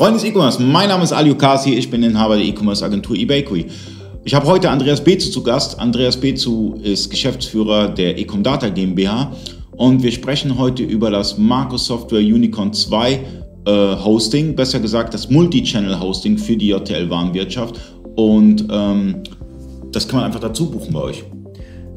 Freunde des E-Commerce, mein Name ist Ali Okasi, ich bin Inhaber der E-Commerce Agentur eBakery. Ich habe heute Andreas Bezu zu Gast. Andreas Bezu ist Geschäftsführer der Ecom Data GmbH und wir sprechen heute über das Marcos Software Unicorn 2 äh, Hosting, besser gesagt das Multi-Channel Hosting für die JTL-Warenwirtschaft und ähm, das kann man einfach dazu buchen bei euch.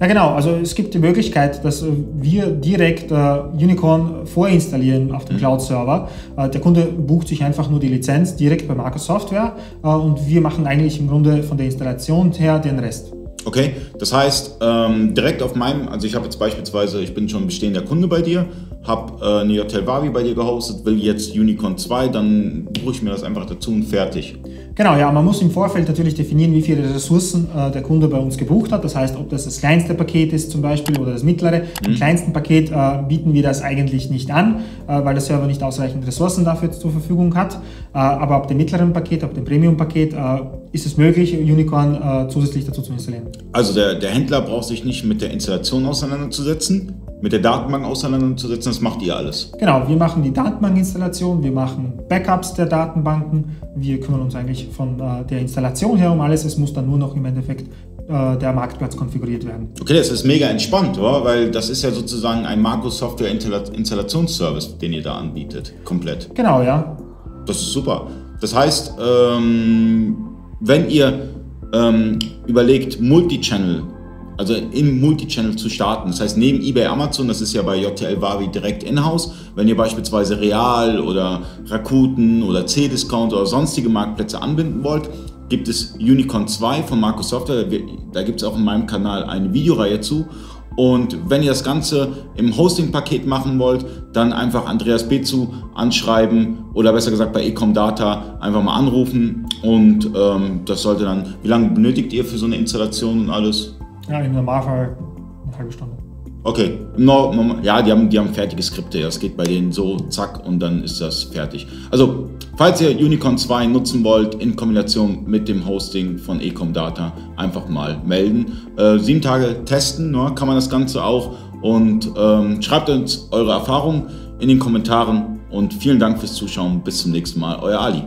Ja genau, also es gibt die Möglichkeit, dass wir direkt äh, Unicorn vorinstallieren auf dem mhm. Cloud-Server. Äh, der Kunde bucht sich einfach nur die Lizenz direkt bei Marcos Software äh, und wir machen eigentlich im Grunde von der Installation her den Rest. Okay, das heißt, ähm, direkt auf meinem, also ich habe jetzt beispielsweise, ich bin schon bestehender Kunde bei dir, habe äh, eine Hotel Wavi bei dir gehostet, will jetzt Unicorn 2, dann buche ich mir das einfach dazu und fertig. Genau, ja, man muss im Vorfeld natürlich definieren, wie viele Ressourcen äh, der Kunde bei uns gebucht hat. Das heißt, ob das das kleinste Paket ist zum Beispiel oder das mittlere. Mhm. Im kleinsten Paket äh, bieten wir das eigentlich nicht an, äh, weil der Server nicht ausreichend Ressourcen dafür zur Verfügung hat. Äh, aber ab dem mittleren Paket, ab dem Premium-Paket äh, ist es möglich, Unicorn äh, zusätzlich dazu zu installieren. Also der, der Händler braucht sich nicht mit der Installation auseinanderzusetzen, mit der Datenbank auseinanderzusetzen, das macht ihr alles. Genau, wir machen die Datenbankinstallation, wir machen Backups der Datenbanken, wir kümmern uns eigentlich von äh, der Installation her um alles, es muss dann nur noch im Endeffekt äh, der Marktplatz konfiguriert werden. Okay, das ist mega entspannt, oder? weil das ist ja sozusagen ein Marco Software Installationsservice, den ihr da anbietet, komplett. Genau, ja. Das ist super. Das heißt, ähm, wenn ihr ähm, überlegt, Multichannel also im Multichannel zu starten. Das heißt, neben eBay, Amazon, das ist ja bei JTL Wavi direkt in-house, wenn ihr beispielsweise Real oder Rakuten oder C-Discount oder sonstige Marktplätze anbinden wollt, gibt es Unicorn 2 von Marco Software. Da gibt es auch in meinem Kanal eine Videoreihe zu. Und wenn ihr das Ganze im Hosting-Paket machen wollt, dann einfach Andreas Bezu anschreiben oder besser gesagt bei Ecom Data einfach mal anrufen. Und ähm, das sollte dann, wie lange benötigt ihr für so eine Installation und alles? Ja, im Normalfall eine halbe Stunde. Okay, no, no, ja, die haben, die haben fertige Skripte. Das geht bei denen so, zack, und dann ist das fertig. Also, falls ihr Unicorn 2 nutzen wollt, in Kombination mit dem Hosting von Ecom Data, einfach mal melden. Äh, sieben Tage testen, ne, kann man das Ganze auch. Und ähm, schreibt uns eure Erfahrungen in den Kommentaren. Und vielen Dank fürs Zuschauen. Bis zum nächsten Mal. Euer Ali.